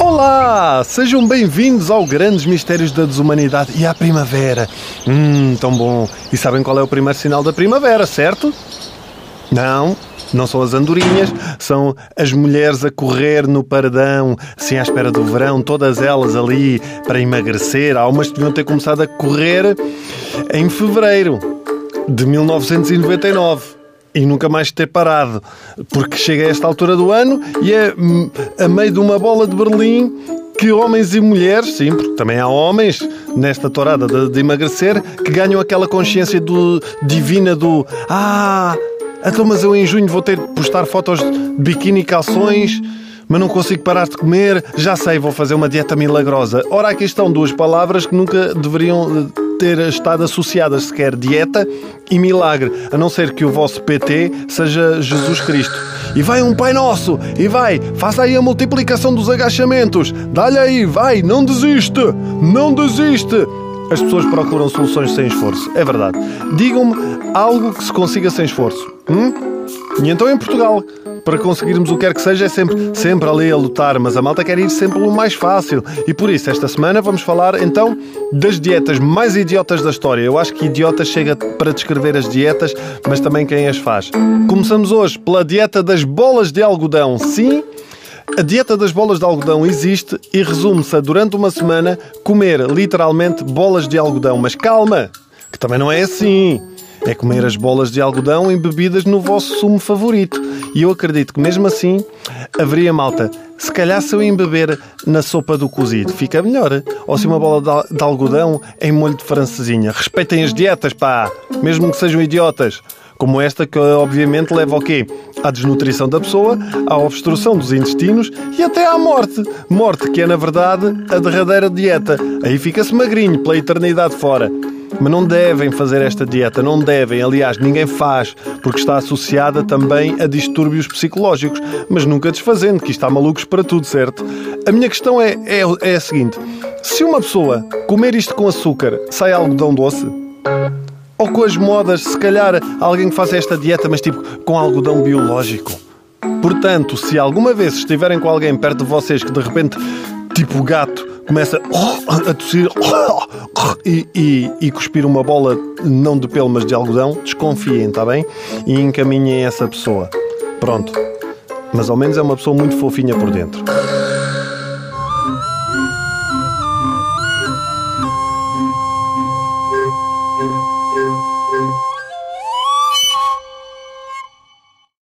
Olá! Sejam bem-vindos ao Grandes Mistérios da Desumanidade e à Primavera. Hum, tão bom. E sabem qual é o primeiro sinal da primavera, certo? Não, não são as andorinhas, são as mulheres a correr no paradão, assim à espera do verão, todas elas ali para emagrecer. Há umas que deviam ter começado a correr em fevereiro de 1999 e nunca mais ter parado, porque chega a esta altura do ano e é hum, a meio de uma bola de Berlim que homens e mulheres, sim, porque também há homens nesta torada de, de emagrecer, que ganham aquela consciência do, divina do Ah, então mas eu em junho vou ter de postar fotos de biquíni e calções mas não consigo parar de comer, já sei, vou fazer uma dieta milagrosa. Ora, aqui estão duas palavras que nunca deveriam eh, ter estado associadas sequer dieta e milagre, a não ser que o vosso PT seja Jesus Cristo. E vai um Pai Nosso, e vai, faça aí a multiplicação dos agachamentos, dá-lhe aí, vai, não desiste, não desiste. As pessoas procuram soluções sem esforço, é verdade. Digam-me algo que se consiga sem esforço. Hum? E então em Portugal, para conseguirmos o que quer que seja, é sempre, sempre ali a lutar, mas a malta quer ir sempre pelo mais fácil. E por isso, esta semana vamos falar então das dietas mais idiotas da história. Eu acho que idiota chega para descrever as dietas, mas também quem as faz. Começamos hoje pela dieta das bolas de algodão. Sim, a dieta das bolas de algodão existe e resume-se a, durante uma semana, comer literalmente bolas de algodão. Mas calma, que também não é assim. É comer as bolas de algodão embebidas no vosso sumo favorito. E eu acredito que mesmo assim haveria malta. Se calhar se eu embeber na sopa do cozido, fica melhor. Ou se uma bola de algodão em molho de francesinha. Respeitem as dietas, pá! Mesmo que sejam idiotas. Como esta que obviamente leva ao quê? À desnutrição da pessoa, à obstrução dos intestinos e até à morte. Morte que é, na verdade, a derradeira dieta. Aí fica-se magrinho pela eternidade fora. Mas não devem fazer esta dieta, não devem. Aliás, ninguém faz, porque está associada também a distúrbios psicológicos. Mas nunca desfazendo, que está malucos para tudo, certo? A minha questão é, é, é a seguinte: se uma pessoa comer isto com açúcar, sai algodão doce? Ou com as modas, se calhar alguém que faça esta dieta, mas tipo com algodão biológico? Portanto, se alguma vez estiverem com alguém perto de vocês que de repente, tipo gato, começa oh, a tossir oh, oh, e, e, e cuspir uma bola, não de pelo, mas de algodão, desconfiem, está bem? E encaminhem essa pessoa. Pronto. Mas ao menos é uma pessoa muito fofinha por dentro.